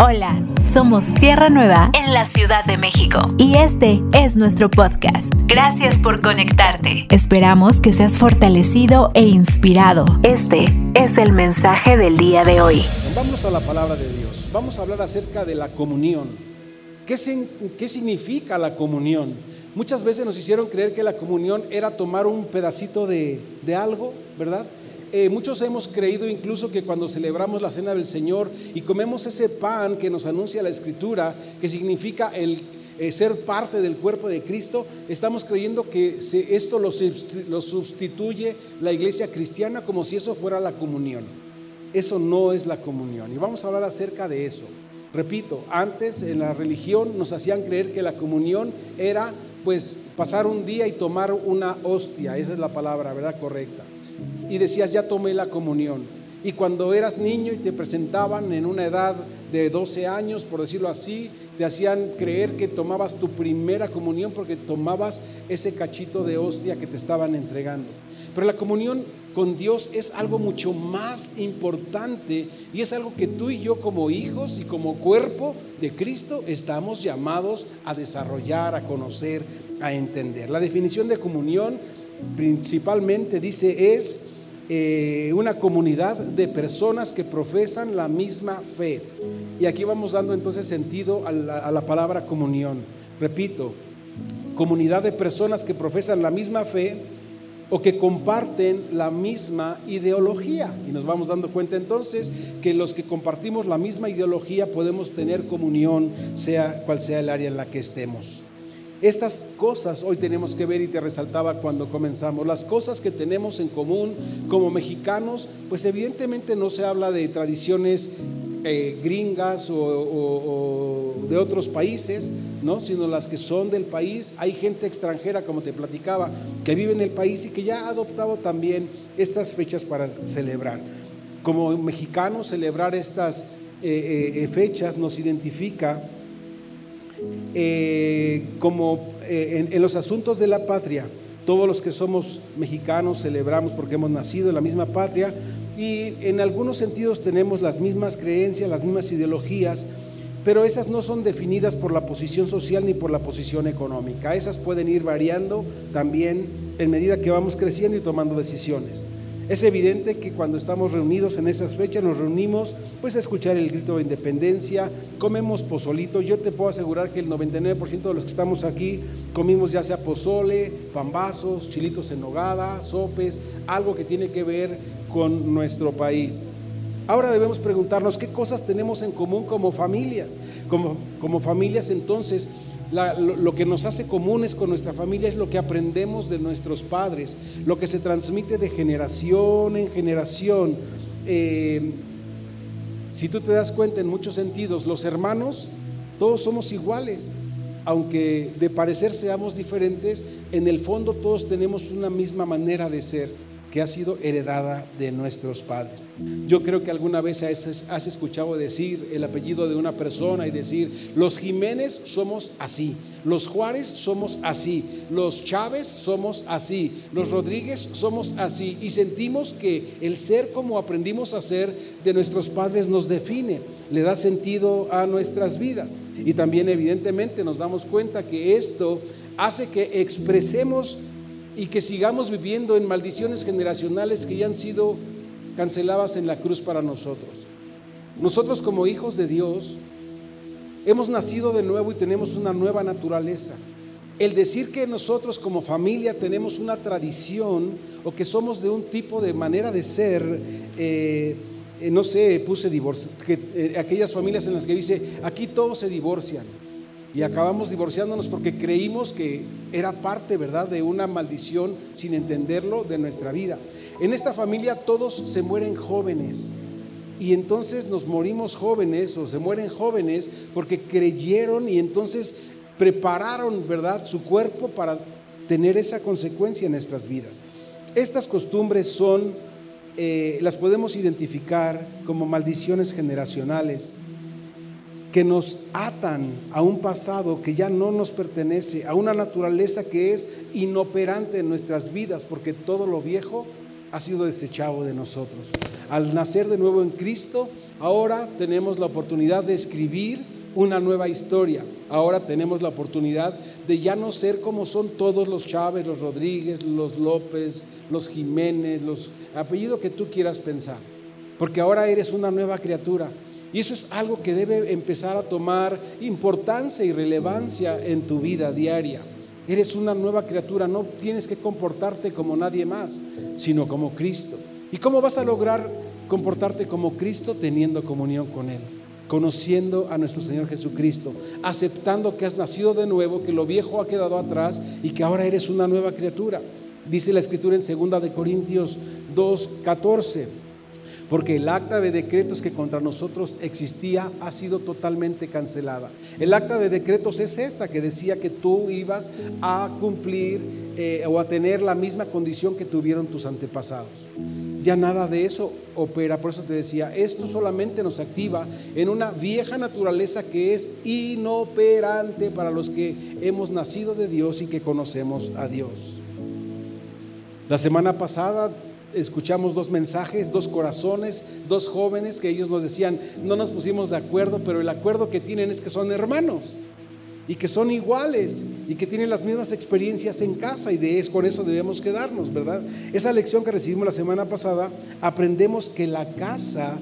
Hola, somos Tierra Nueva en la Ciudad de México y este es nuestro podcast. Gracias por conectarte. Esperamos que seas fortalecido e inspirado. Este es el mensaje del día de hoy. Vamos a la palabra de Dios. Vamos a hablar acerca de la comunión. ¿Qué, qué significa la comunión? Muchas veces nos hicieron creer que la comunión era tomar un pedacito de, de algo, ¿verdad? Eh, muchos hemos creído incluso que cuando celebramos la cena del Señor y comemos ese pan que nos anuncia la Escritura, que significa el eh, ser parte del cuerpo de Cristo, estamos creyendo que esto lo, lo sustituye la iglesia cristiana como si eso fuera la comunión. Eso no es la comunión. Y vamos a hablar acerca de eso. Repito, antes en la religión nos hacían creer que la comunión era pues pasar un día y tomar una hostia, esa es la palabra, ¿verdad? Correcta y decías, ya tomé la comunión. Y cuando eras niño y te presentaban en una edad de 12 años, por decirlo así, te hacían creer que tomabas tu primera comunión porque tomabas ese cachito de hostia que te estaban entregando. Pero la comunión con Dios es algo mucho más importante y es algo que tú y yo como hijos y como cuerpo de Cristo estamos llamados a desarrollar, a conocer, a entender. La definición de comunión principalmente dice es eh, una comunidad de personas que profesan la misma fe. Y aquí vamos dando entonces sentido a la, palabra comunión. Repito, comunidad de personas que profesan la misma fe o que comparten la misma ideología. Y nos vamos dando cuenta entonces que los que compartimos la misma ideología podemos tener comunión, sea cual sea el área en la que estemos. Estas cosas hoy tenemos que ver y te resaltaba cuando comenzamos. Las cosas que tenemos en común como mexicanos, pues evidentemente no se habla de tradiciones eh, gringas o, de otros países, ¿no? sino las que son del país. Hay gente extranjera, como te platicaba, que vive en el país y que ya ha adoptado también estas fechas para celebrar. Como mexicanos, celebrar estas eh, eh, fechas nos identifica eh, como eh, en, los asuntos de la patria, todos los que somos mexicanos celebramos porque hemos nacido en la misma patria y en algunos sentidos tenemos las mismas creencias, las mismas ideologías, pero esas no son definidas por la posición social ni por la posición económica. Esas pueden ir variando también en medida que vamos creciendo y tomando decisiones. Es evidente que cuando estamos reunidos en esas fechas nos reunimos pues a escuchar el grito de independencia, comemos pozolito. Yo te puedo asegurar que el 99% de los que estamos aquí comimos ya sea pozole, pambazos, chilitos en nogada, sopes, algo que tiene que ver con nuestro país. Ahora debemos preguntarnos qué cosas tenemos en común como familias. Como, como familias entonces lo, que nos hace comunes con nuestra familia es lo que aprendemos de nuestros padres, lo que se transmite de generación en generación. Eh, si tú te das cuenta en muchos sentidos, los hermanos, todos somos iguales, aunque de parecer seamos diferentes, en el fondo todos tenemos una misma manera de ser que ha sido heredada de nuestros padres. Yo creo que alguna vez has escuchado decir el apellido de una persona y decir, los Jiménez somos así, los Juárez somos así, los Chávez somos así, los Rodríguez somos así, y sentimos que el ser como aprendimos a ser de nuestros padres nos define, le da sentido a nuestras vidas. Y también evidentemente nos damos cuenta que esto hace que expresemos y que sigamos viviendo en maldiciones generacionales que ya han sido canceladas en la cruz para nosotros. Nosotros como hijos de Dios hemos nacido de nuevo y tenemos una nueva naturaleza. El decir que nosotros como familia tenemos una tradición o que somos de un tipo de manera de ser, eh, eh, no sé, puse divorcio, que, eh, aquellas familias en las que dice, aquí todos se divorcian y acabamos divorciándonos porque creímos que era parte, ¿verdad?, de una maldición sin entenderlo de nuestra vida. En esta familia todos se mueren jóvenes y entonces nos morimos jóvenes o se mueren jóvenes porque creyeron y entonces prepararon, ¿verdad?, su cuerpo para tener esa consecuencia en nuestras vidas. Estas costumbres son, eh, las podemos identificar como maldiciones generacionales que nos atan a un pasado que ya no nos pertenece, a una naturaleza que es inoperante en nuestras vidas, porque todo lo viejo ha sido desechado de nosotros. Al nacer de nuevo en Cristo, ahora tenemos la oportunidad de escribir una nueva historia. Ahora tenemos la oportunidad de ya no ser como son todos los Chávez, los Rodríguez, los López, los Jiménez, los apellidos que tú quieras pensar. Porque ahora eres una nueva criatura. Y eso es algo que debe empezar a tomar importancia y relevancia en tu vida diaria. Eres una nueva criatura, no tienes que comportarte como nadie más, sino como Cristo. ¿Y cómo vas a lograr comportarte como Cristo teniendo comunión con Él? Conociendo a nuestro Señor Jesucristo, aceptando que has nacido de nuevo, que lo viejo ha quedado atrás y que ahora eres una nueva criatura. Dice la Escritura en 2 de Corintios 2, 14 porque el acta de decretos que contra nosotros existía ha sido totalmente cancelada. El acta de decretos es esta que decía que tú ibas a cumplir eh, o a tener la misma condición que tuvieron tus antepasados. Ya nada de eso opera, por eso te decía, esto solamente nos activa en una vieja naturaleza que es inoperante para los que hemos nacido de Dios y que conocemos a Dios. La semana pasada escuchamos dos mensajes, dos corazones, dos jóvenes que ellos nos decían, no nos pusimos de acuerdo, pero el acuerdo que tienen es que son hermanos y que son iguales y que tienen las mismas experiencias en casa y de eso, con eso debemos quedarnos, ¿verdad? Esa lección que recibimos la semana pasada, aprendemos que la casa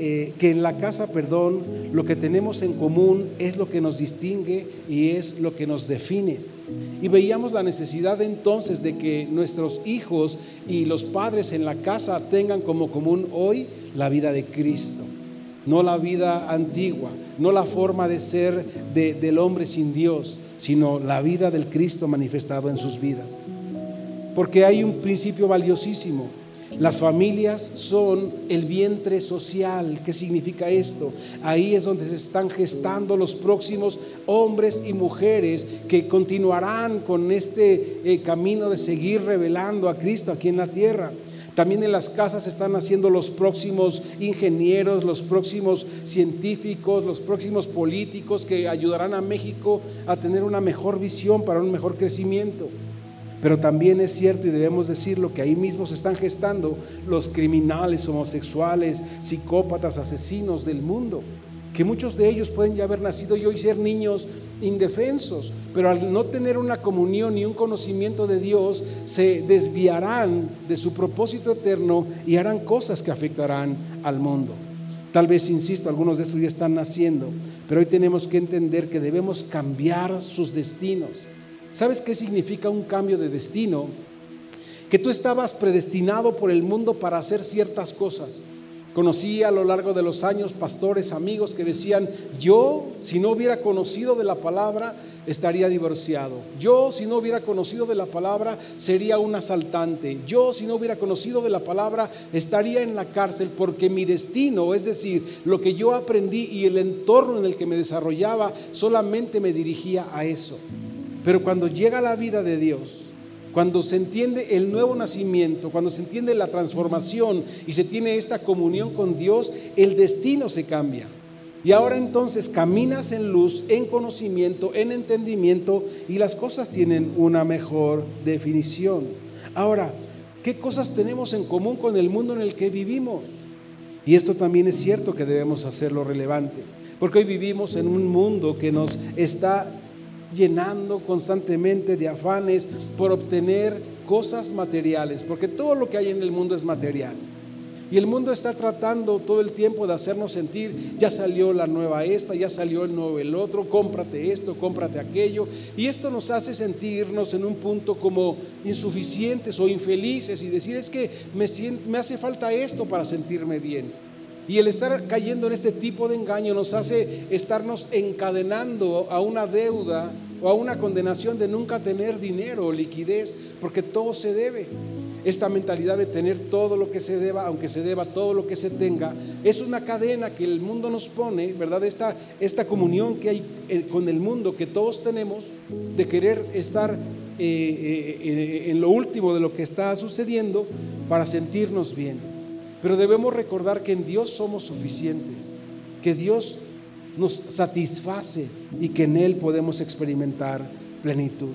eh, que en la casa, perdón, lo que tenemos en común es lo que nos distingue y es lo que nos define. Y veíamos la necesidad entonces de que nuestros hijos y los padres en la casa tengan como común hoy la vida de Cristo, no la vida antigua, no la forma de ser del hombre sin Dios, sino la vida del Cristo manifestado en sus vidas. Porque hay un principio valiosísimo las familias son el vientre social. ¿Qué significa esto? Ahí es donde se están gestando los próximos hombres y mujeres que continuarán con este eh, camino de seguir revelando a Cristo aquí en la tierra. También en las casas están haciendo los próximos ingenieros, los próximos científicos, los próximos políticos que ayudarán a México a tener una mejor visión para un mejor crecimiento. Pero también es cierto y debemos decirlo que ahí mismo se están gestando los criminales homosexuales, psicópatas, asesinos del mundo, que muchos de ellos pueden ya haber nacido y hoy ser niños indefensos, pero al no tener una comunión ni un conocimiento de Dios, se desviarán de su propósito eterno y harán cosas que afectarán al mundo. Tal vez, insisto, algunos de esos ya están naciendo, pero hoy tenemos que entender que debemos cambiar sus destinos ¿Sabes qué significa un cambio de destino? Que tú estabas predestinado por el mundo para hacer ciertas cosas. Conocí a lo largo de los años pastores, amigos que decían, yo si no hubiera conocido de la palabra, estaría divorciado. Yo si no hubiera conocido de la palabra, sería un asaltante. Yo si no hubiera conocido de la palabra, estaría en la cárcel porque mi destino, es decir, lo que yo aprendí y el entorno en el que me desarrollaba, solamente me dirigía a eso. Pero cuando llega la vida de Dios, cuando se entiende el nuevo nacimiento, cuando se entiende la transformación y se tiene esta comunión con Dios, el destino se cambia. Y ahora entonces caminas en luz, en conocimiento, en entendimiento y las cosas tienen una mejor definición. Ahora, ¿qué cosas tenemos en común con el mundo en el que vivimos? Y esto también es cierto que debemos hacerlo relevante, porque hoy vivimos en un mundo que nos está llenando constantemente de afanes por obtener cosas materiales, porque todo lo que hay en el mundo es material. Y el mundo está tratando todo el tiempo de hacernos sentir, ya salió la nueva esta, ya salió el nuevo el otro, cómprate esto, cómprate aquello. Y esto nos hace sentirnos en un punto como insuficientes o infelices y decir, es que me, me hace falta esto para sentirme bien. Y el estar cayendo en este tipo de engaño nos hace estarnos encadenando a una deuda o a una condenación de nunca tener dinero o liquidez, porque todo se debe. Esta mentalidad de tener todo lo que se deba, aunque se deba todo lo que se tenga, es una cadena que el mundo nos pone, ¿verdad? Esta, esta comunión que hay eh, con el mundo que todos tenemos de querer estar eh, eh, en lo último de lo que está sucediendo para sentirnos bien. Pero debemos recordar que en Dios somos suficientes, que Dios nos satisface y que en Él podemos experimentar plenitud.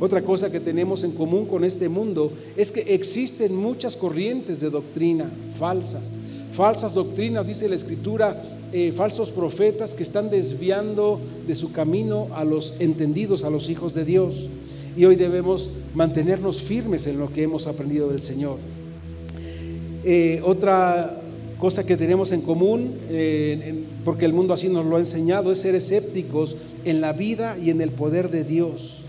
Otra cosa que tenemos en común con este mundo es que existen muchas corrientes de doctrina falsas. falsas doctrinas, dice la Escritura, eh, falsos profetas que están desviando de su camino a los entendidos, a los hijos de Dios. Y hoy debemos mantenernos firmes en lo que hemos aprendido del Señor. Eh, otra cosa que tenemos en común, eh, porque el mundo así nos lo ha enseñado, es ser escépticos en la vida y en el poder de Dios.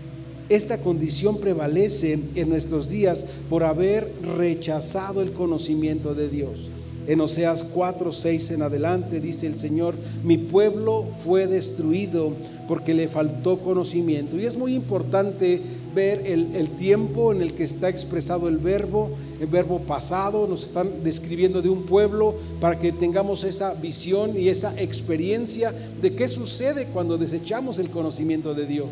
Esta condición prevalece en nuestros días por haber rechazado el conocimiento de Dios. En Oseas 4, 6 en adelante dice el Señor, mi pueblo fue destruido porque le faltó conocimiento. Y es muy importante ver el, el, tiempo en el que está expresado el verbo, el verbo pasado, nos están describiendo de un pueblo para que tengamos esa visión y esa experiencia de qué sucede cuando desechamos el conocimiento de Dios.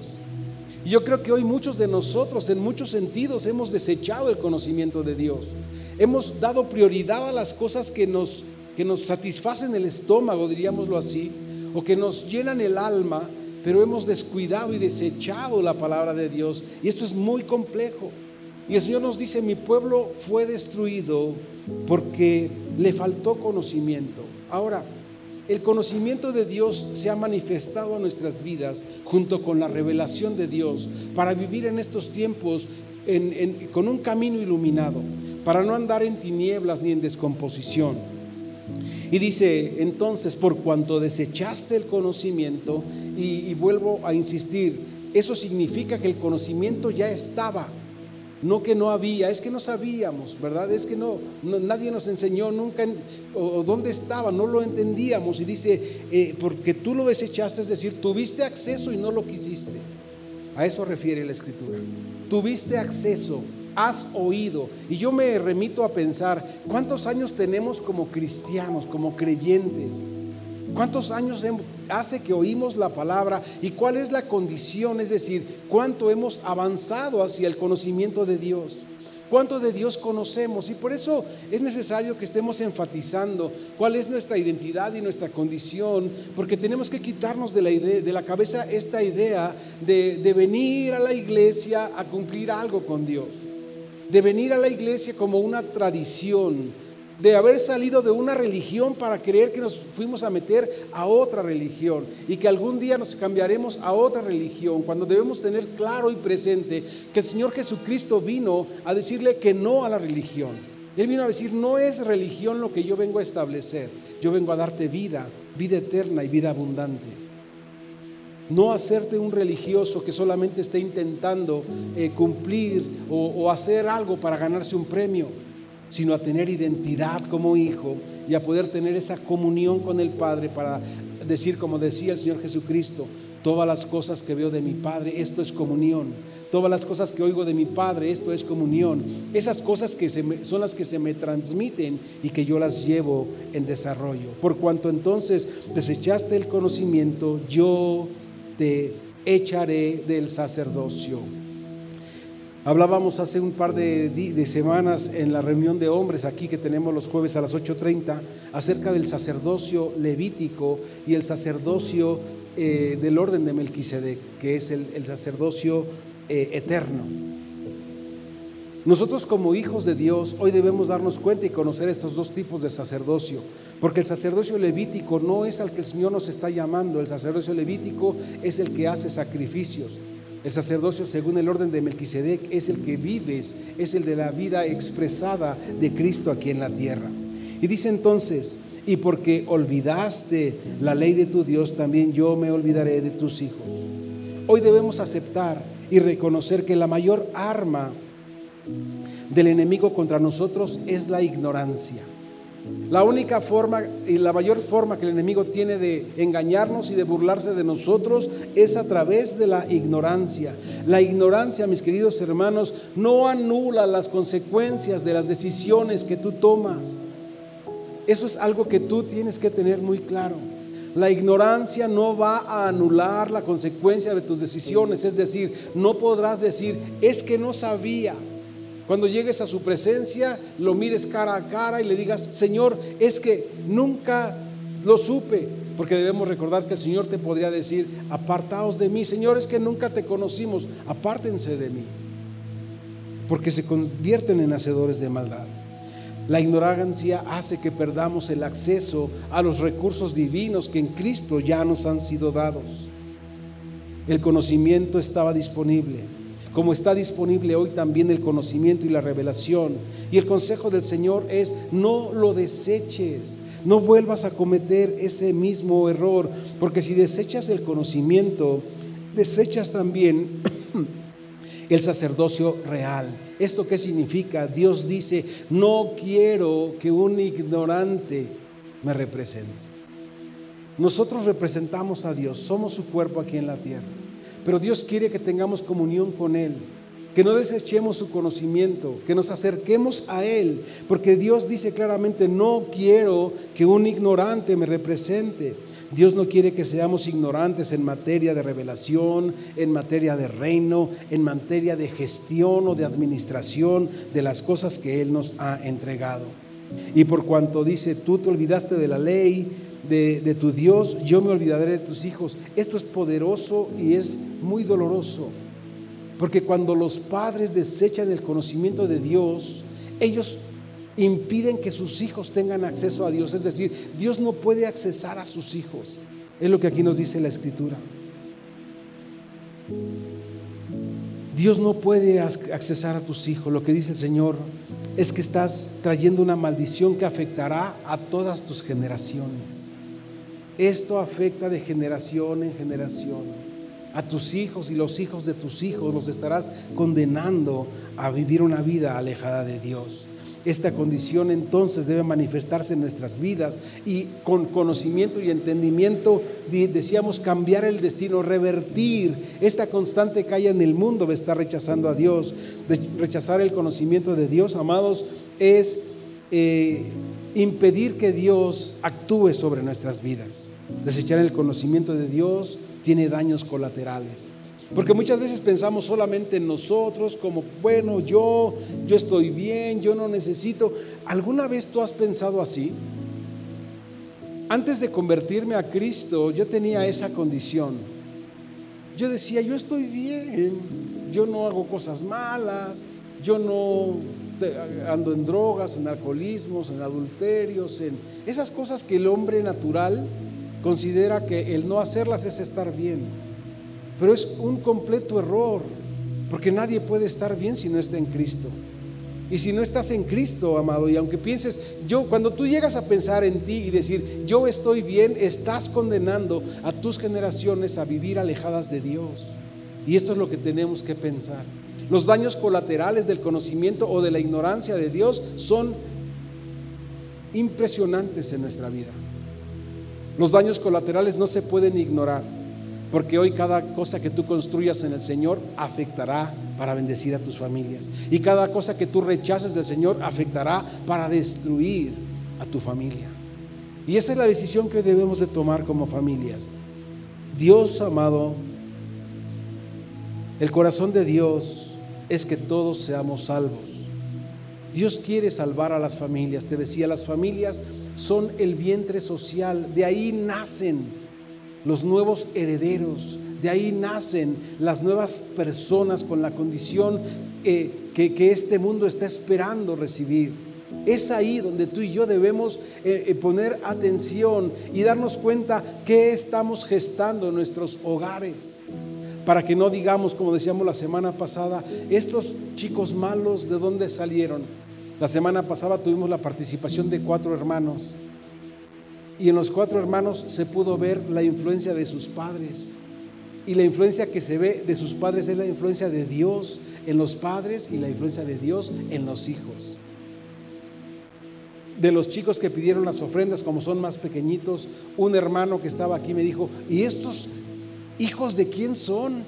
Y yo creo que hoy muchos de nosotros en muchos sentidos hemos desechado el conocimiento de Dios. Hemos dado prioridad a las cosas que nos, que nos satisfacen el estómago, diríamoslo así, o que nos llenan el alma, pero hemos descuidado y desechado la palabra de Dios. Y esto es muy complejo. Y el Señor nos dice, mi pueblo fue destruido porque le faltó conocimiento. Ahora, el conocimiento de Dios se ha manifestado a nuestras vidas junto con la revelación de Dios para vivir en estos tiempos con un camino iluminado, para no andar en tinieblas ni en descomposición. Y dice entonces, por cuanto desechaste el conocimiento, y vuelvo a insistir, eso significa que el conocimiento ya estaba no que no había, es que no sabíamos, ¿verdad? Es que no, nadie nos enseñó nunca o, dónde estaba, no lo entendíamos. Y dice, eh, porque tú lo desechaste, es decir, tuviste acceso y no lo quisiste. A eso refiere la escritura. Tuviste acceso, has oído. Y yo me remito a pensar, ¿cuántos años tenemos como cristianos, como creyentes? ¿Cuántos años hace que oímos la palabra y cuál es la condición? Es decir, ¿cuánto hemos avanzado hacia el conocimiento de Dios? ¿Cuánto de Dios conocemos? Y por eso es necesario que estemos enfatizando cuál es nuestra identidad y nuestra condición, porque tenemos que quitarnos de la, idea, de la cabeza esta idea de, de venir a la iglesia a cumplir algo con Dios, de venir a la iglesia como una tradición, de haber salido de una religión para creer que nos fuimos a meter a otra religión y que algún día nos cambiaremos a otra religión, cuando debemos tener claro y presente que el Señor Jesucristo vino a decirle que no a la religión. Él vino a decir, no es religión lo que yo vengo a establecer, yo vengo a darte vida, vida eterna y vida abundante. No hacerte un religioso que solamente esté intentando eh, cumplir o hacer algo para ganarse un premio sino a tener identidad como hijo y a poder tener esa comunión con el Padre para decir, como decía el Señor Jesucristo, todas las cosas que veo de mi Padre, esto es comunión. Todas las cosas que oigo de mi Padre, esto es comunión. Esas cosas que son las que se me transmiten y que yo las llevo en desarrollo. Por cuanto entonces desechaste el conocimiento, yo te echaré del sacerdocio. Hablábamos hace un par de, semanas en la reunión de hombres aquí que tenemos los jueves a las 8.30 acerca del sacerdocio levítico y el sacerdocio eh, del orden de Melquisedec, que es el, sacerdocio eh, eterno. Nosotros como hijos de Dios hoy debemos darnos cuenta y conocer estos dos tipos de sacerdocio, porque el sacerdocio levítico no es al que el Señor nos está llamando, el sacerdocio levítico es el que hace sacrificios. El sacerdocio según el orden de Melquisedec es el que vives, es el de la vida expresada de Cristo aquí en la tierra. Y dice entonces, y porque olvidaste la ley de tu Dios, también yo me olvidaré de tus hijos. Hoy debemos aceptar y reconocer que la mayor arma del enemigo contra nosotros es la ignorancia. La única forma y la mayor forma que el enemigo tiene de engañarnos y de burlarse de nosotros es a través de la ignorancia. La ignorancia, mis queridos hermanos, no anula las consecuencias de las decisiones que tú tomas. Eso es algo que tú tienes que tener muy claro. La ignorancia no va a anular la consecuencia de tus decisiones, es decir, no podrás decir, es que no sabía. Cuando llegues a su presencia, lo mires cara a cara y le digas, Señor, es que nunca lo supe. Porque debemos recordar que el Señor te podría decir, apartaos de mí. Señor, es que nunca te conocimos, apártense de mí. Porque se convierten en hacedores de maldad. La ignorancia hace que perdamos el acceso a los recursos divinos que en Cristo ya nos han sido dados. El conocimiento estaba disponible, como está disponible hoy también el conocimiento y la revelación. Y el consejo del Señor es, no lo deseches, no vuelvas a cometer ese mismo error, porque si desechas el conocimiento, desechas también el sacerdocio real. ¿Esto qué significa? Dios dice, no quiero que un ignorante me represente. Nosotros representamos a Dios, somos su cuerpo aquí en la tierra, pero Dios quiere que tengamos comunión con Él, que no desechemos su conocimiento, que nos acerquemos a Él, porque Dios dice claramente, no quiero que un ignorante me represente. Dios no quiere que seamos ignorantes en materia de revelación, en materia de reino, en materia de gestión o de administración de las cosas que Él nos ha entregado. Y por cuanto dice, tú te olvidaste de la ley, de, tu Dios, yo me olvidaré de tus hijos. Esto es poderoso y es muy doloroso. Porque cuando los padres desechan el conocimiento de Dios, ellos impiden que sus hijos tengan acceso a Dios. Es decir, Dios no puede accesar a sus hijos. Es lo que aquí nos dice la escritura. Dios no puede accesar a tus hijos. Lo que dice el Señor es que estás trayendo una maldición que afectará a todas tus generaciones. Esto afecta de generación en generación. A tus hijos y los hijos de tus hijos los estarás condenando a vivir una vida alejada de Dios. Esta condición entonces debe manifestarse en nuestras vidas y con conocimiento y entendimiento decíamos cambiar el destino, revertir esta constante calle en el mundo de estar rechazando a Dios. rechazar el conocimiento de Dios, amados, es eh, impedir que Dios actúe sobre nuestras vidas. Desechar el conocimiento de Dios tiene daños colaterales. Porque muchas veces pensamos solamente en nosotros, como, bueno, yo, yo estoy bien, yo no necesito. ¿Alguna vez tú has pensado así? Antes de convertirme a Cristo, yo tenía esa condición. Yo decía, yo estoy bien, yo no hago cosas malas, yo no ando en drogas, en alcoholismos, en adulterios, en esas cosas que el hombre natural considera que el no hacerlas es estar bien. Pero es un completo error, porque nadie puede estar bien si no está en Cristo. Y si no estás en Cristo, amado, y aunque pienses, yo, cuando tú llegas a pensar en ti y decir, yo estoy bien, estás condenando a tus generaciones a vivir alejadas de Dios. Y esto es lo que tenemos que pensar. Los daños colaterales del conocimiento o de la ignorancia de Dios son impresionantes en nuestra vida. Los daños colaterales no se pueden ignorar. Porque hoy cada cosa que tú construyas en el Señor afectará para bendecir a tus familias. Y cada cosa que tú rechaces del Señor afectará para destruir a tu familia. Y esa es la decisión que debemos de tomar como familias. Dios amado, el corazón de Dios es que todos seamos salvos. Dios quiere salvar a las familias. Te decía, las familias son el vientre social. De ahí nacen los nuevos herederos. De ahí nacen las nuevas personas con la condición eh, que, este mundo está esperando recibir. Es ahí donde tú y yo debemos eh, eh, poner atención y darnos cuenta que estamos gestando en nuestros hogares. Para que no digamos, como decíamos la semana pasada, estos chicos malos, ¿de dónde salieron? La semana pasada tuvimos la participación de cuatro hermanos y en los cuatro hermanos se pudo ver la influencia de sus padres. Y la influencia que se ve de sus padres es la influencia de Dios en los padres y la influencia de Dios en los hijos. De los chicos que pidieron las ofrendas, como son más pequeñitos, un hermano que estaba aquí me dijo, ¿y estos hijos de quién son?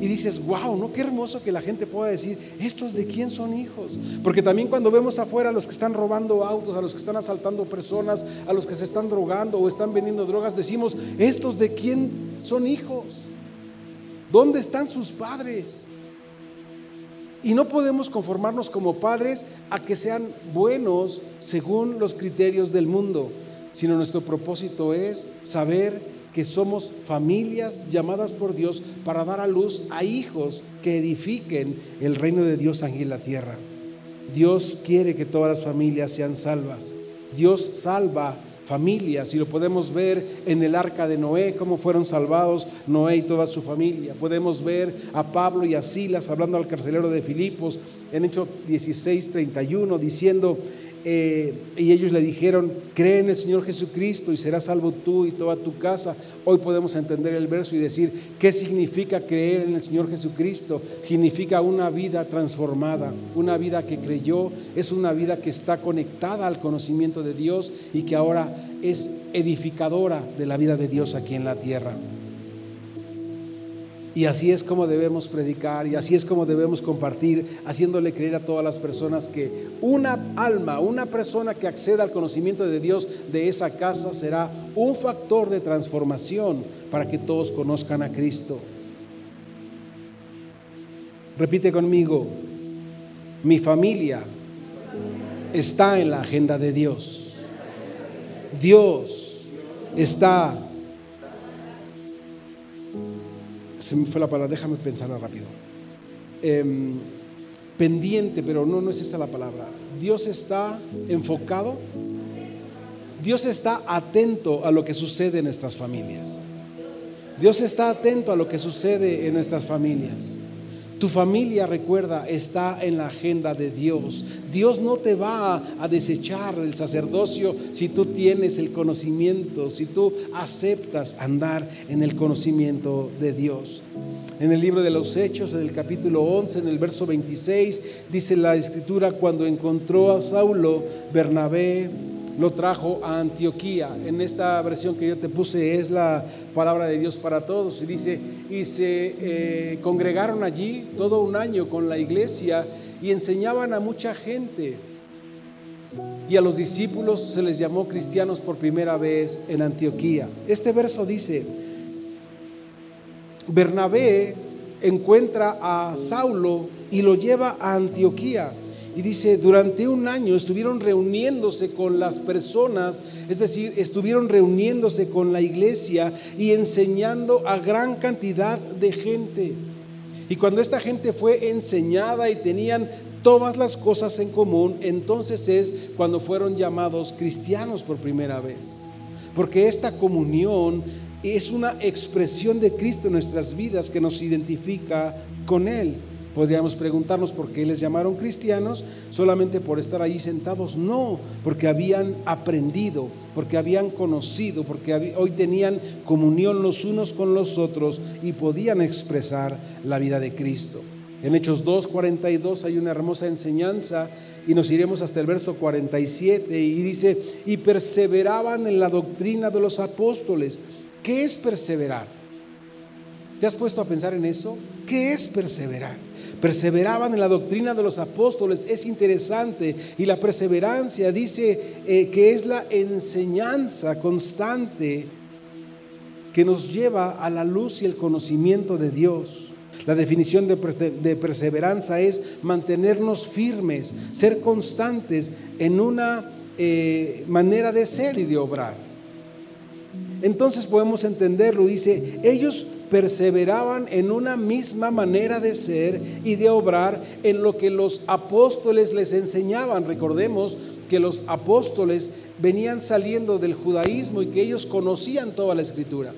Y dices, wow, ¿no? Qué hermoso que la gente pueda decir, ¿estos de quién son hijos? Porque también cuando vemos afuera a los que están robando autos, a los que están asaltando personas, a los que se están drogando o están vendiendo drogas, decimos, ¿estos de quién son hijos? ¿Dónde están sus padres? Y no podemos conformarnos como padres a que sean buenos según los criterios del mundo, sino nuestro propósito es saber que somos familias llamadas por Dios para dar a luz a hijos que edifiquen el reino de Dios aquí en la tierra. Dios quiere que todas las familias sean salvas. Dios salva familias y lo podemos ver en el arca de Noé, cómo fueron salvados Noé y toda su familia. Podemos ver a Pablo y a Silas hablando al carcelero de Filipos en Hechos 16, 31, diciendo, eh, y ellos le dijeron, cree en el Señor Jesucristo y serás salvo tú y toda tu casa. Hoy podemos entender el verso y decir, ¿qué significa creer en el Señor Jesucristo? Significa una vida transformada, una vida que creyó, es una vida que está conectada al conocimiento de Dios y que ahora es edificadora de la vida de Dios aquí en la tierra. Y así es como debemos predicar y así es como debemos compartir, haciéndole creer a todas las personas que una alma, una persona que acceda al conocimiento de Dios de esa casa será un factor de transformación para que todos conozcan a Cristo. Repite conmigo, mi familia está en la agenda de Dios. Dios está se me fue la palabra, déjame pensarla rápido. Em, pendiente, pero no, no es esta la palabra. Dios está enfocado, Dios está atento a lo que sucede en nuestras familias. Dios está atento a lo que sucede en nuestras familias. Tu familia, recuerda, está en la agenda de Dios. Dios no te va a desechar del sacerdocio si tú tienes el conocimiento, si tú aceptas andar en el conocimiento de Dios. En el libro de los Hechos, en el capítulo 11, en el verso 26, dice la escritura, cuando encontró a Saulo, Bernabé lo trajo a Antioquía. En esta versión que yo te puse es la palabra de Dios para todos. Y dice, y se eh, congregaron allí todo un año con la iglesia y enseñaban a mucha gente. Y a los discípulos se les llamó cristianos por primera vez en Antioquía. Este verso dice, Bernabé encuentra a Saulo y lo lleva a Antioquía. Y dice, durante un año estuvieron reuniéndose con las personas, es decir, estuvieron reuniéndose con la iglesia y enseñando a gran cantidad de gente. Y cuando esta gente fue enseñada y tenían todas las cosas en común, entonces es cuando fueron llamados cristianos por primera vez. Porque esta comunión es una expresión de Cristo en nuestras vidas que nos identifica con Él. Podríamos preguntarnos por qué les llamaron cristianos, solamente por estar allí sentados. No, porque habían aprendido, porque habían conocido, porque hoy tenían comunión los unos con los otros y podían expresar la vida de Cristo. En Hechos 2.42 hay una hermosa enseñanza y nos iremos hasta el verso 47 y dice, y perseveraban en la doctrina de los apóstoles. ¿Qué es perseverar? ¿Te has puesto a pensar en eso? ¿Qué es perseverar? perseveraban en la doctrina de los apóstoles. Es interesante. Y la perseverancia dice eh, que es la enseñanza constante que nos lleva a la luz y el conocimiento de Dios. La definición de, perseverancia es mantenernos firmes, ser constantes en una eh, manera de ser y de obrar. Entonces podemos entenderlo. Dice, ellos perseveraban en una misma manera de ser y de obrar en lo que los apóstoles les enseñaban. Recordemos que los apóstoles venían saliendo del judaísmo y que ellos conocían toda la escritura.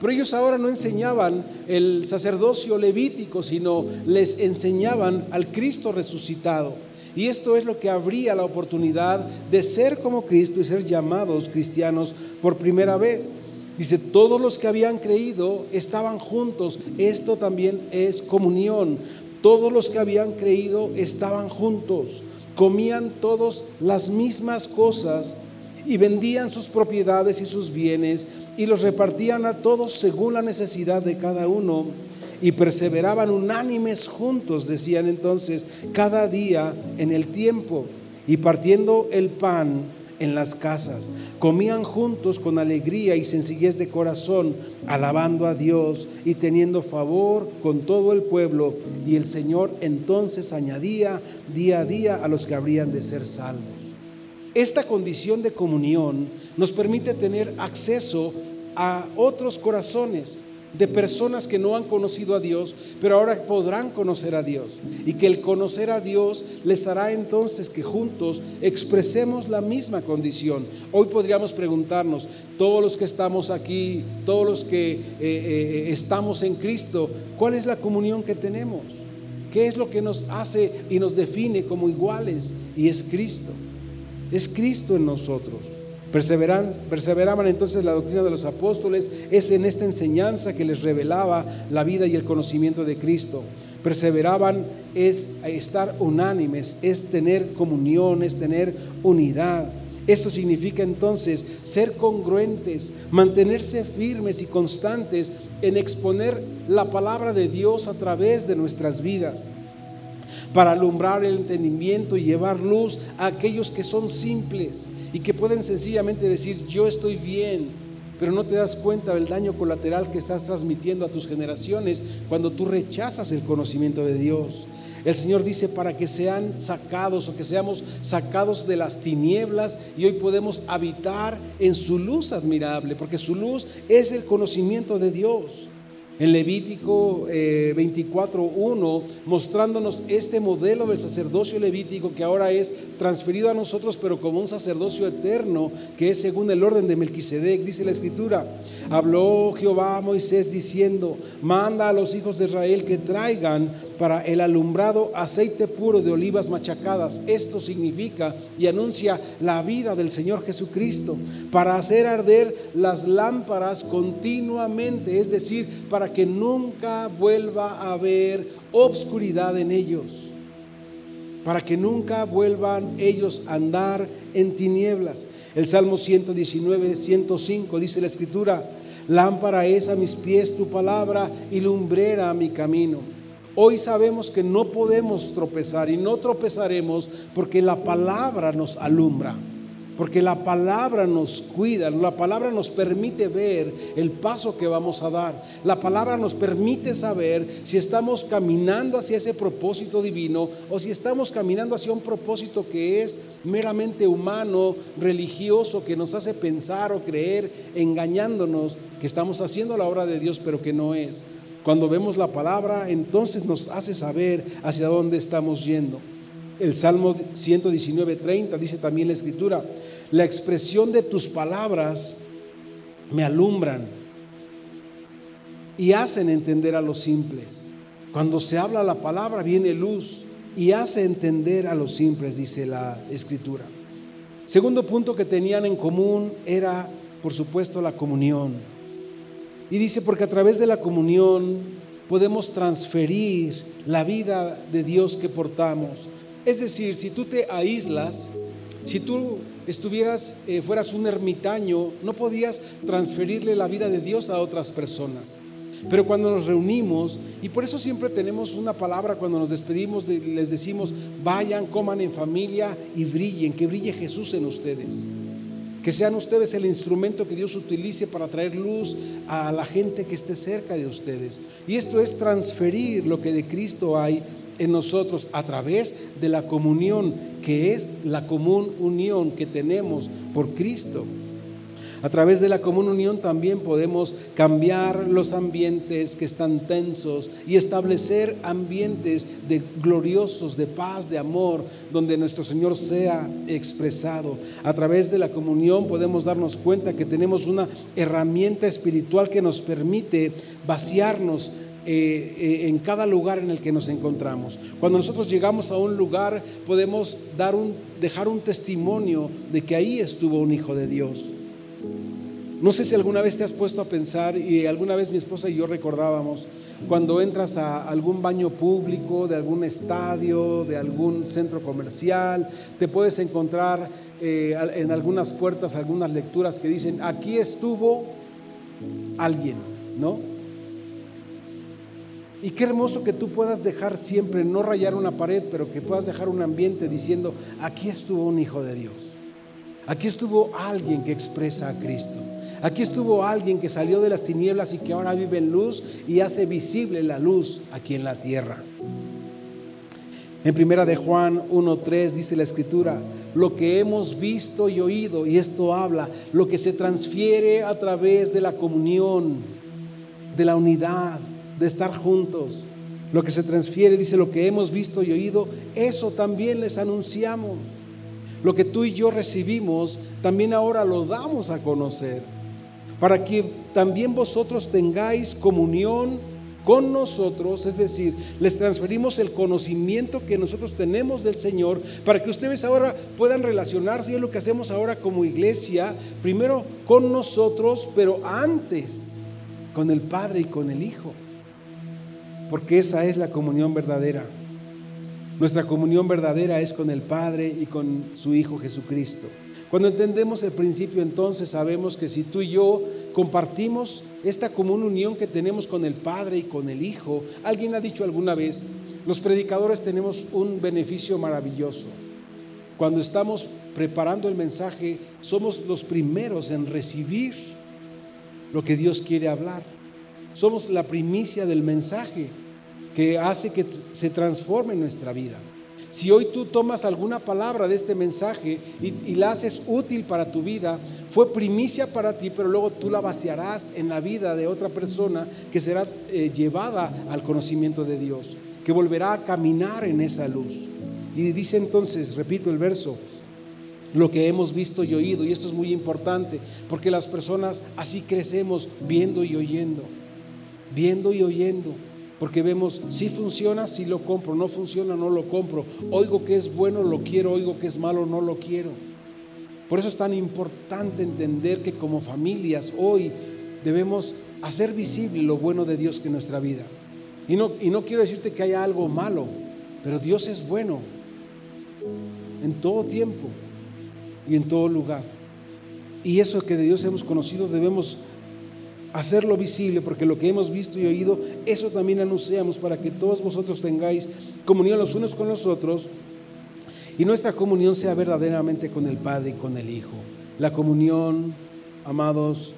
Pero ellos ahora no enseñaban el sacerdocio levítico, sino les enseñaban al Cristo resucitado. Y esto es lo que abría la oportunidad de ser como Cristo y ser llamados cristianos por primera vez. Dice, todos los que habían creído estaban juntos. Esto también es comunión. Todos los que habían creído estaban juntos. Comían todos las mismas cosas y vendían sus propiedades y sus bienes y los repartían a todos según la necesidad de cada uno y perseveraban unánimes juntos, decían entonces, cada día en el tiempo y partiendo el pan en las casas. Comían juntos con alegría y sencillez de corazón, alabando a Dios y teniendo favor con todo el pueblo. Y el Señor entonces añadía día a día a los que habrían de ser salvos. Esta condición de comunión nos permite tener acceso a otros corazones. De personas que no han conocido a Dios, pero ahora podrán conocer a Dios. Y que el conocer a Dios les hará entonces que juntos expresemos la misma condición. Hoy podríamos preguntarnos, todos los que estamos aquí, todos los que eh, eh, estamos en Cristo, ¿cuál es la comunión que tenemos? ¿Qué es lo que nos hace y nos define como iguales? Y es Cristo. Es Cristo en nosotros. Perseveraban entonces la doctrina de los apóstoles, es en esta enseñanza que les revelaba la vida y el conocimiento de Cristo. Perseveraban es estar unánimes, es tener comunión, es tener unidad. Esto significa entonces ser congruentes, mantenerse firmes y constantes en exponer la palabra de Dios a través de nuestras vidas, para alumbrar el entendimiento y llevar luz a aquellos que son simples y que pueden sencillamente decir, yo estoy bien, pero no te das cuenta del daño colateral que estás transmitiendo a tus generaciones cuando tú rechazas el conocimiento de Dios. El Señor dice para que sean sacados o que seamos sacados de las tinieblas y hoy podemos habitar en su luz admirable, porque su luz es el conocimiento de Dios en Levítico 24.1, eh, mostrándonos este modelo del sacerdocio levítico que ahora es transferido a nosotros, pero como un sacerdocio eterno, que es según el orden de Melquisedec, dice la Escritura. Habló Jehová a Moisés diciendo, manda a los hijos de Israel que traigan para el alumbrado aceite puro de olivas machacadas. Esto significa y anuncia la vida del Señor Jesucristo, para hacer arder las lámparas continuamente, es decir, para que nunca vuelva a haber obscuridad en ellos, para que nunca vuelvan ellos a andar en tinieblas. El Salmo 119, 105 dice la Escritura, lámpara es a mis pies tu palabra y lumbrera a mi camino. Hoy sabemos que no podemos tropezar y no tropezaremos porque la palabra nos alumbra. Porque la palabra nos cuida, la palabra nos permite ver el paso que vamos a dar. La palabra nos permite saber si estamos caminando hacia ese propósito divino o si estamos caminando hacia un propósito que es meramente humano, religioso, que nos hace pensar o creer, engañándonos que estamos haciendo la obra de Dios, pero que no es. Cuando vemos la palabra, entonces nos hace saber hacia dónde estamos yendo. El Salmo 119, 30 dice también la Escritura, la expresión de tus palabras me alumbran y hacen entender a los simples. Cuando se habla la palabra viene luz y hace entender a los simples, dice la Escritura. Segundo punto que tenían en común era, por supuesto, la comunión. Y dice, porque a través de la comunión podemos transferir la vida de Dios que portamos es decir, si tú te aíslas, si tú estuvieras, eh, fueras un ermitaño, no podías transferirle la vida de Dios a otras personas. Pero cuando nos reunimos, y por eso siempre tenemos una palabra cuando nos despedimos, les decimos, vayan, coman en familia y brillen, que brille Jesús en ustedes. Que sean ustedes el instrumento que Dios utilice para traer luz a la gente que esté cerca de ustedes. Y esto es transferir lo que de Cristo hay en nosotros a través de la comunión, que es la común unión que tenemos por Cristo. A través de la común unión también podemos cambiar los ambientes que están tensos y establecer ambientes de gloriosos, de paz, de amor, donde nuestro Señor sea expresado. A través de la comunión podemos darnos cuenta que tenemos una herramienta espiritual que nos permite vaciarnos eh, eh, en cada lugar en el que nos encontramos. Cuando nosotros llegamos a un lugar, podemos dar un, dejar un testimonio de que ahí estuvo un hijo de Dios. No sé si alguna vez te has puesto a pensar, y alguna vez mi esposa y yo recordábamos, cuando entras a algún baño público, de algún estadio, de algún centro comercial, te puedes encontrar eh, en algunas puertas algunas lecturas que dicen, aquí estuvo alguien, ¿no? Y qué hermoso que tú puedas dejar siempre, no rayar una pared, pero que puedas dejar un ambiente diciendo, aquí estuvo un hijo de Dios. Aquí estuvo alguien que expresa a Cristo. Aquí estuvo alguien que salió de las tinieblas y que ahora vive en luz y hace visible la luz aquí en la tierra. En primera de Juan 1:3 dice la escritura, lo que hemos visto y oído y esto habla, lo que se transfiere a través de la comunión de la unidad, de estar juntos. Lo que se transfiere, dice, lo que hemos visto y oído, eso también les anunciamos. Lo que tú y yo recibimos, también ahora lo damos a conocer, para que también vosotros tengáis comunión con nosotros, es decir, les transferimos el conocimiento que nosotros tenemos del Señor para que ustedes ahora puedan relacionarse, y es lo que hacemos ahora como iglesia, primero con nosotros, pero antes con el Padre y con el Hijo, porque esa es la comunión verdadera. Nuestra comunión verdadera es con el Padre y con su Hijo Jesucristo. Cuando entendemos el principio, entonces sabemos que si tú y yo compartimos esta común unión que tenemos con el Padre y con el Hijo, alguien ha dicho alguna vez, los predicadores tenemos un beneficio maravilloso. Cuando estamos preparando el mensaje, somos los primeros en recibir lo que Dios quiere hablar. Somos la primicia del mensaje que hace que se transforme nuestra vida. Si hoy tú tomas alguna palabra de este mensaje y, la haces útil para tu vida, fue primicia para ti, pero luego tú la vaciarás en la vida de otra persona que será eh, llevada al conocimiento de Dios, que volverá a caminar en esa luz. Y dice entonces, repito el verso, lo que hemos visto y oído, y esto es muy importante, porque las personas así crecemos viendo y oyendo, viendo y oyendo. Porque vemos, si funciona, si lo compro, no funciona, no lo compro. Oigo que es bueno, lo quiero, oigo que es malo, no lo quiero. Por eso es tan importante entender que como familias hoy debemos hacer visible lo bueno de Dios que en nuestra vida. Y no, y no quiero decirte que haya algo malo, pero Dios es bueno en todo tiempo y en todo lugar. Y eso que de Dios hemos conocido debemos hacerlo visible, porque lo que hemos visto y oído, eso también anunciamos para que todos vosotros tengáis comunión los unos con los otros y nuestra comunión sea verdaderamente con el Padre y con el Hijo. La comunión, amados,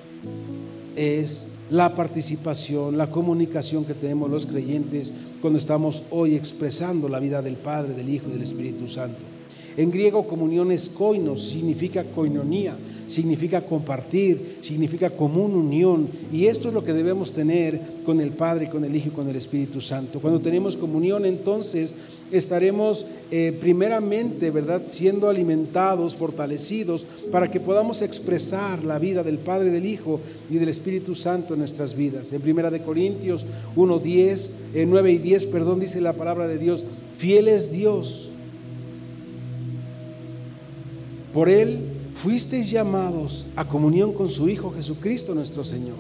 es la participación, la comunicación que tenemos los creyentes cuando estamos hoy expresando la vida del Padre, del Hijo y del Espíritu Santo. En griego comunión es koinos, significa koinonía, significa compartir, significa común unión. Y esto es lo que debemos tener con el Padre, con el Hijo y con el Espíritu Santo. Cuando tenemos comunión, entonces estaremos eh, primeramente, ¿verdad?, siendo alimentados, fortalecidos, para que podamos expresar la vida del Padre, del Hijo y del Espíritu Santo en nuestras vidas. En Primera de Corintios 1, 10, 9 y 10, perdón, dice la palabra de Dios, fiel es Dios. Por Él fuisteis llamados a comunión con su Hijo Jesucristo nuestro Señor.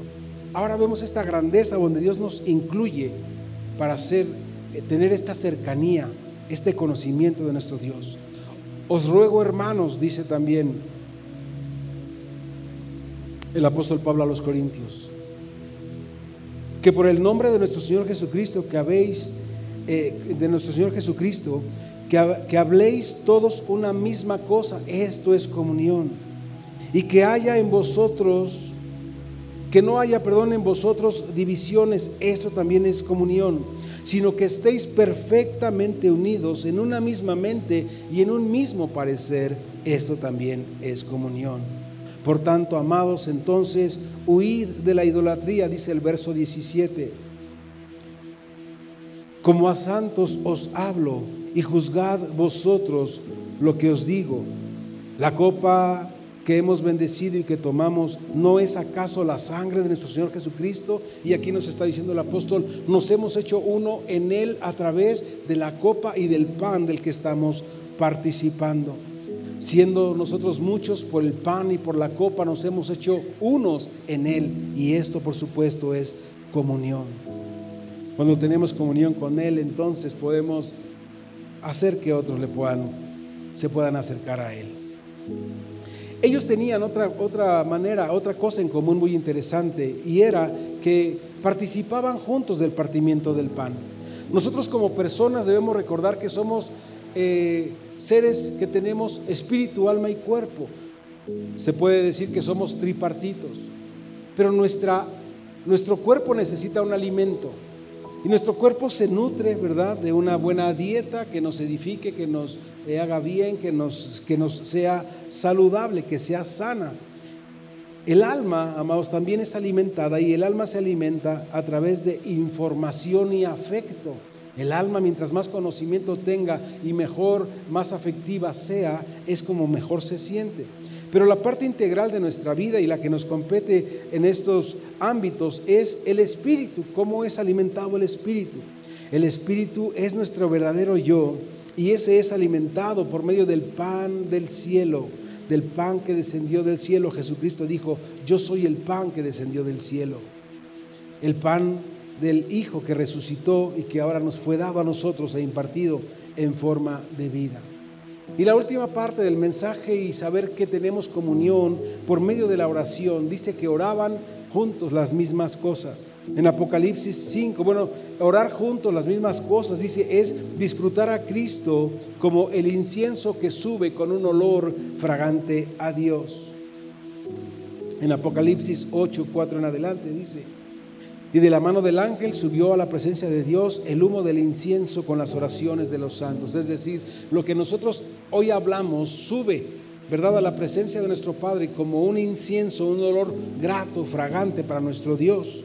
Ahora vemos esta grandeza donde Dios nos incluye para hacer, eh, tener esta cercanía, este conocimiento de nuestro Dios. Os ruego, hermanos, dice también el apóstol Pablo a los Corintios, que por el nombre de nuestro Señor Jesucristo, que habéis, eh, de nuestro Señor Jesucristo, que, habléis todos una misma cosa, esto es comunión. Y que haya en vosotros, que no haya, perdón, en vosotros divisiones, esto también es comunión, sino que estéis perfectamente unidos en una misma mente y en un mismo parecer, esto también es comunión. Por tanto, amados, entonces, huid de la idolatría, dice el verso 17. Como a santos os hablo, y juzgad vosotros lo que os digo. La copa que hemos bendecido y que tomamos, ¿no es acaso la sangre de nuestro Señor Jesucristo? Y aquí nos está diciendo el apóstol, nos hemos hecho uno en Él a través de la copa y del pan del que estamos participando. Siendo nosotros muchos por el pan y por la copa, nos hemos hecho unos en Él. Y esto, por supuesto, es comunión. Cuando tenemos comunión con Él, entonces podemos hacer que otros le puedan, se puedan acercar a Él. Ellos tenían otra, otra manera, otra cosa en común muy interesante y era que participaban juntos del partimiento del pan. Nosotros como personas debemos recordar que somos eh, seres que tenemos espíritu, alma y cuerpo. Se puede decir que somos tripartitos, pero nuestra, nuestro cuerpo necesita un alimento. Y nuestro cuerpo se nutre, ¿verdad?, de una buena dieta que nos edifique, que nos haga bien, que nos, que nos sea saludable, que sea sana. El alma, amados, también es alimentada y el alma se alimenta a través de información y afecto. El alma, mientras más conocimiento tenga y mejor, más afectiva sea, es como mejor se siente. Pero la parte integral de nuestra vida y la que nos compete en estos ámbitos es el espíritu, cómo es alimentado el espíritu. El espíritu es nuestro verdadero yo y ese es alimentado por medio del pan del cielo, del pan que descendió del cielo. Jesucristo dijo, yo soy el pan que descendió del cielo. El pan del Hijo que resucitó y que ahora nos fue dado a nosotros e impartido en forma de vida. Y la última parte del mensaje y saber que tenemos comunión por medio de la oración, dice que oraban juntos las mismas cosas. En Apocalipsis 5, bueno, orar juntos las mismas cosas, dice, es disfrutar a Cristo como el incienso que sube con un olor fragante a Dios. En Apocalipsis 8, 4 en adelante dice, y de la mano del ángel subió a la presencia de Dios el humo del incienso con las oraciones de los santos. Es decir, lo que nosotros hoy hablamos sube, ¿verdad?, a la presencia de nuestro Padre como un incienso, un olor grato, fragante para nuestro Dios,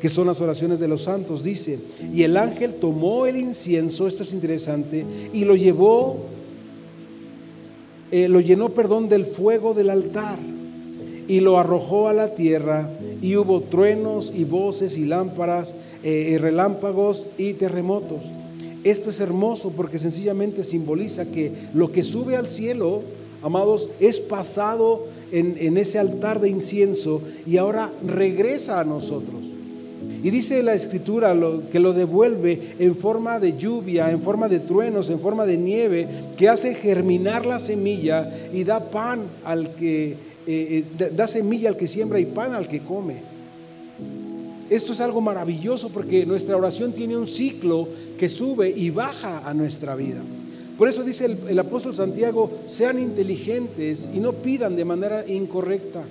que son las oraciones de los santos. Dice, y el ángel tomó el incienso, esto es interesante, y lo llevó, eh, lo llenó, perdón, del fuego del altar y lo arrojó a la tierra y hubo truenos y voces y lámparas, eh, relámpagos y terremotos. Esto es hermoso porque sencillamente simboliza que lo que sube al cielo, amados, es pasado en, en ese altar de incienso y ahora regresa a nosotros. Y dice la escritura que lo devuelve en forma de lluvia, en forma de truenos, en forma de nieve, que hace germinar la semilla y da pan al que eh, eh, da semilla al que siembra y pan al que come. Esto es algo maravilloso porque nuestra oración tiene un ciclo que sube y baja a nuestra vida. Por eso dice el, el, apóstol Santiago, sean inteligentes y no pidan de manera incorrecta,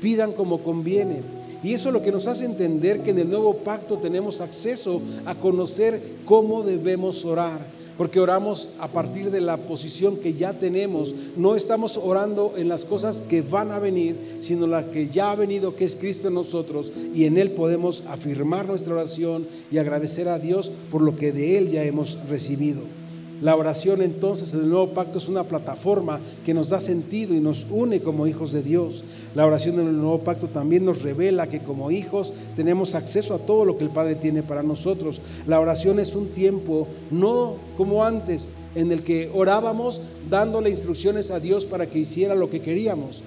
pidan como conviene. Y eso es lo que nos hace entender que en el nuevo pacto tenemos acceso a conocer cómo debemos orar porque oramos a partir de la posición que ya tenemos. No estamos orando en las cosas que van a venir, sino la que ya ha venido, que es Cristo en nosotros, y en Él podemos afirmar nuestra oración y agradecer a Dios por lo que de Él ya hemos recibido. La oración entonces en el nuevo pacto es una plataforma que nos da sentido y nos une como hijos de Dios. La oración en el nuevo pacto también nos revela que como hijos tenemos acceso a todo lo que el Padre tiene para nosotros. La oración es un tiempo, no como antes, en el que orábamos dándole instrucciones a Dios para que hiciera lo que queríamos.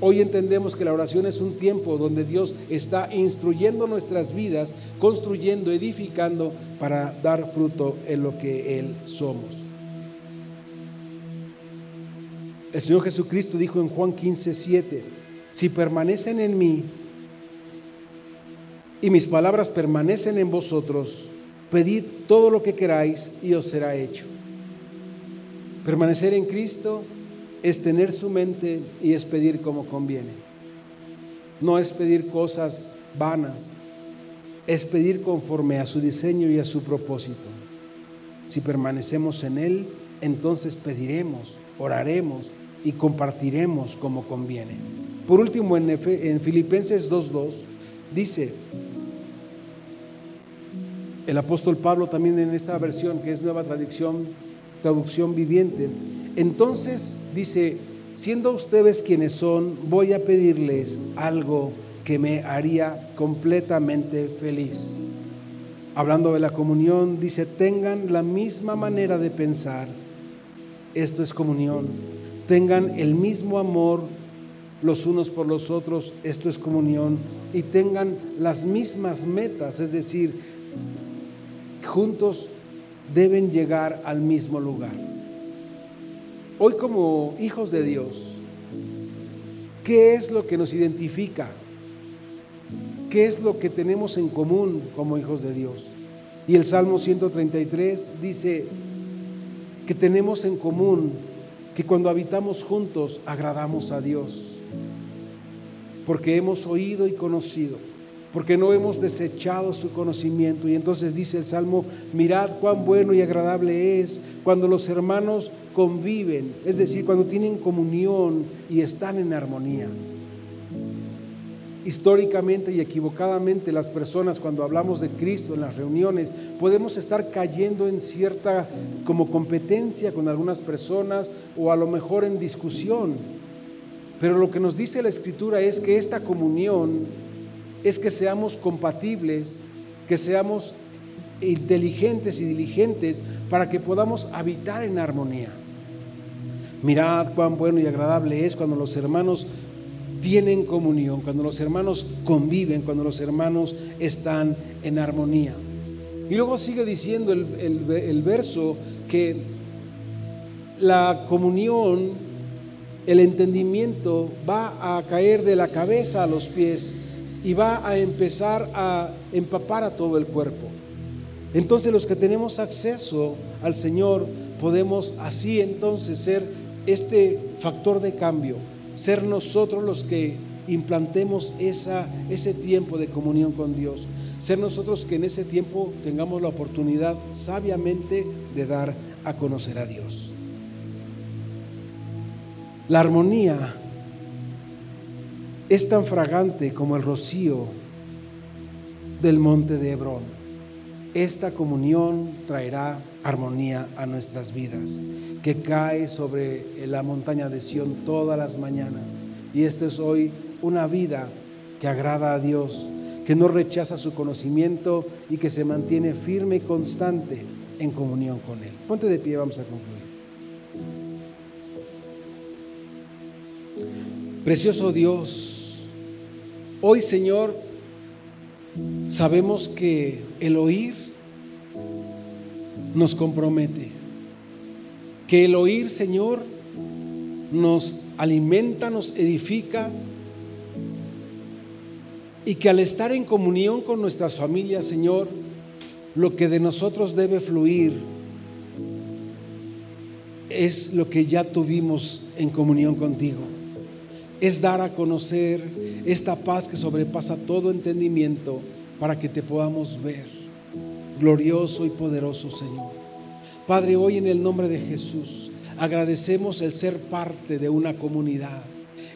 Hoy entendemos que la oración es un tiempo donde Dios está instruyendo nuestras vidas, construyendo, edificando para dar fruto en lo que Él somos. El Señor Jesucristo dijo en Juan 15, 7, si permanecen en mí y mis palabras permanecen en vosotros, pedid todo lo que queráis y os será hecho. Permanecer en Cristo es tener su mente y es pedir como conviene. No es pedir cosas vanas, es pedir conforme a su diseño y a su propósito. Si permanecemos en Él, entonces pediremos, oraremos y compartiremos como conviene. Por último, en, en Filipenses 2.2 dice, el apóstol Pablo también en esta versión, que es nueva traducción, traducción viviente, entonces dice, siendo ustedes quienes son, voy a pedirles algo que me haría completamente feliz. Hablando de la comunión, dice, tengan la misma manera de pensar. Esto es comunión. Tengan el mismo amor los unos por los otros. Esto es comunión. Y tengan las mismas metas, es decir, juntos deben llegar al mismo lugar. Hoy como hijos de Dios, ¿qué es lo que nos identifica? ¿Qué es lo que tenemos en común como hijos de Dios? Y el Salmo 133 dice que tenemos en común que cuando habitamos juntos agradamos a Dios, porque hemos oído y conocido porque no hemos desechado su conocimiento. Y entonces dice el Salmo, mirad cuán bueno y agradable es cuando los hermanos conviven, es decir, cuando tienen comunión y están en armonía. Históricamente y equivocadamente las personas cuando hablamos de Cristo en las reuniones, podemos estar cayendo en cierta como competencia con algunas personas o a lo mejor en discusión. Pero lo que nos dice la Escritura es que esta comunión es que seamos compatibles, que seamos inteligentes y diligentes para que podamos habitar en armonía. Mirad cuán bueno y agradable es cuando los hermanos tienen comunión, cuando los hermanos conviven, cuando los hermanos están en armonía. Y luego sigue diciendo el, verso que la comunión, el entendimiento va a caer de la cabeza a los pies y va a empezar a empapar a todo el cuerpo. Entonces los que tenemos acceso al Señor podemos así entonces ser este factor de cambio, ser nosotros los que implantemos esa, ese tiempo de comunión con Dios, ser nosotros que en ese tiempo tengamos la oportunidad sabiamente de dar a conocer a Dios. La armonía es tan fragante como el rocío del monte de Hebrón esta comunión traerá armonía a nuestras vidas, que cae sobre la montaña de Sión todas las mañanas. Y esta es hoy una vida que agrada a Dios, que no rechaza su conocimiento y que se mantiene firme y constante en comunión con Él. Ponte de pie, vamos a concluir. Precioso Dios, hoy Señor, sabemos que el oír nos compromete. Que el oír, Señor, nos alimenta, nos edifica y que al estar en comunión con nuestras familias, Señor, lo que de nosotros debe fluir es lo que ya tuvimos en comunión contigo. Es dar a conocer esta paz que sobrepasa todo entendimiento para que te podamos ver glorioso y poderoso Señor. Padre, hoy en el nombre de Jesús agradecemos el ser parte de una comunidad,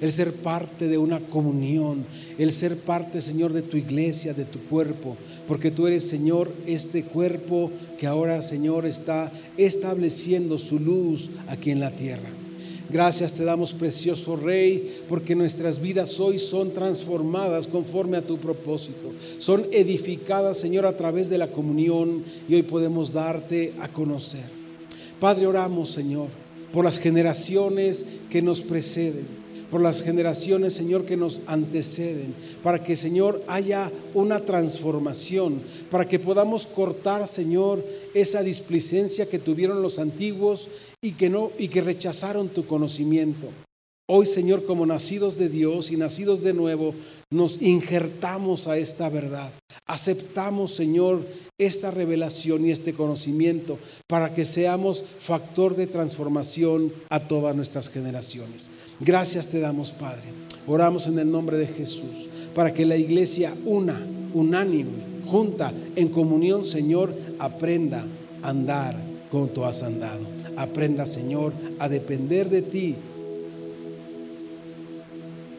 el ser parte de una comunión, el ser parte, Señor, de tu iglesia, de tu cuerpo, porque tú eres, Señor, este cuerpo que ahora, Señor, está estableciendo su luz aquí en la tierra. Gracias te damos, precioso Rey, porque nuestras vidas hoy son transformadas conforme a tu propósito. Son edificadas, Señor, a través de la comunión y hoy podemos darte a conocer. Padre, oramos, Señor, por las generaciones que nos preceden por las generaciones, Señor, que nos anteceden, para que, Señor, haya una transformación, para que podamos cortar, Señor, esa displicencia que tuvieron los antiguos y que no y que rechazaron tu conocimiento. Hoy, Señor, como nacidos de Dios y nacidos de nuevo, nos injertamos a esta verdad. Aceptamos, Señor, esta revelación y este conocimiento para que seamos factor de transformación a todas nuestras generaciones. Gracias te damos, Padre. Oramos en el nombre de Jesús para que la iglesia una, unánime, junta, en comunión, Señor, aprenda a andar como tú has andado. Aprenda, Señor, a depender de ti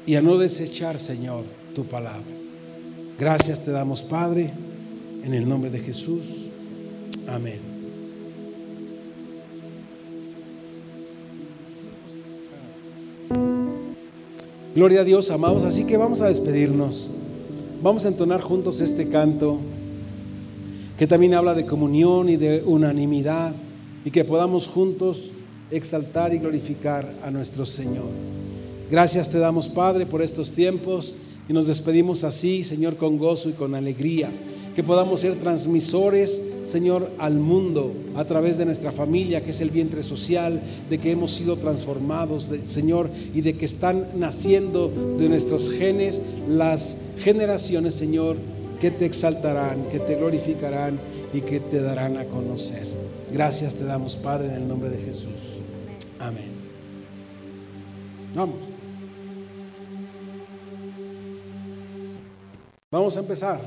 y a no desechar, Señor, tu palabra. Gracias te damos, Padre, en el nombre de Jesús. Amén. Gloria a Dios, amados. Así que vamos a despedirnos. Vamos a entonar juntos este canto que también habla de comunión y de unanimidad y que podamos juntos exaltar y glorificar a nuestro Señor. Gracias te damos, Padre, por estos tiempos y nos despedimos así, Señor, con gozo y con alegría. Que podamos ser transmisores Señor, al mundo a través de nuestra familia, que es el vientre social, de que hemos sido transformados, Señor, y de que están naciendo de nuestros genes las generaciones, Señor, que te exaltarán, que te glorificarán y que te darán a conocer. Gracias te damos, Padre, en el nombre de Jesús. Amén. Vamos. Vamos a empezar.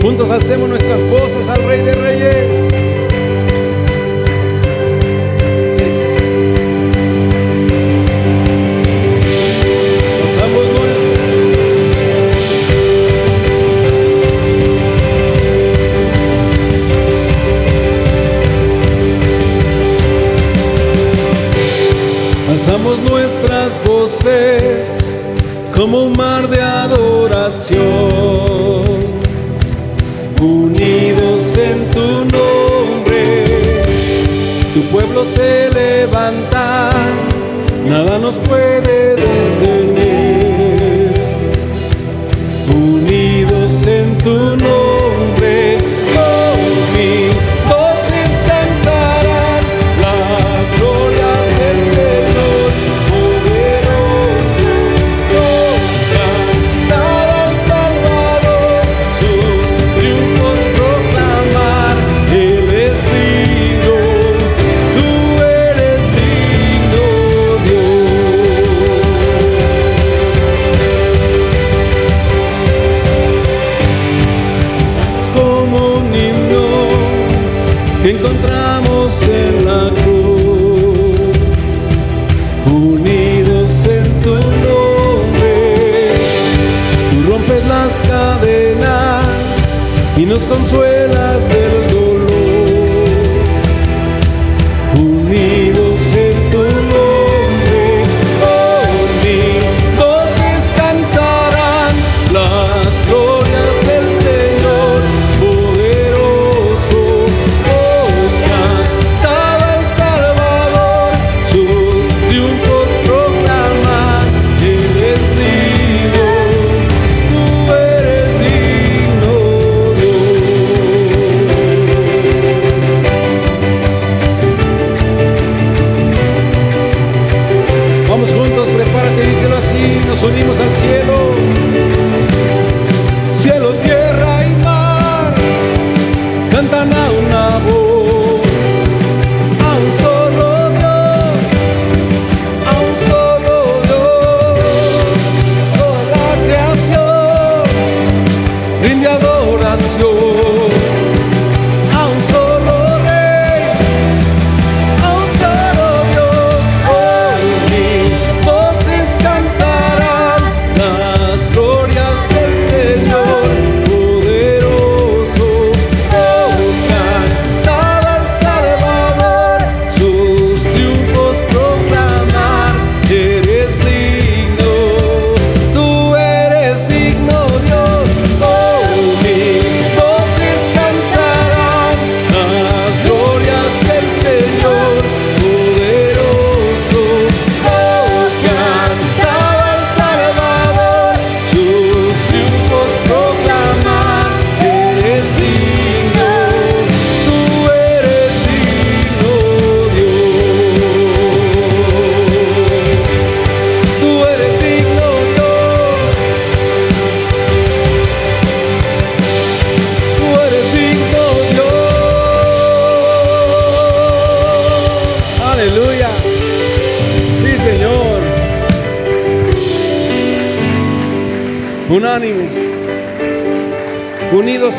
Juntos alcemos nuestras voces al Rey de Reyes. nada nos puede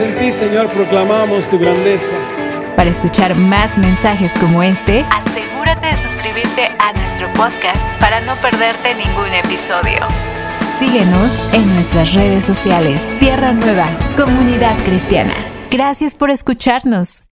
En ti, Señor, proclamamos tu grandeza. Para escuchar más mensajes como este, asegúrate de suscribirte a nuestro podcast para no perderte ningún episodio. Síguenos en nuestras redes sociales. Tierra Nueva, Comunidad Cristiana. Gracias por escucharnos.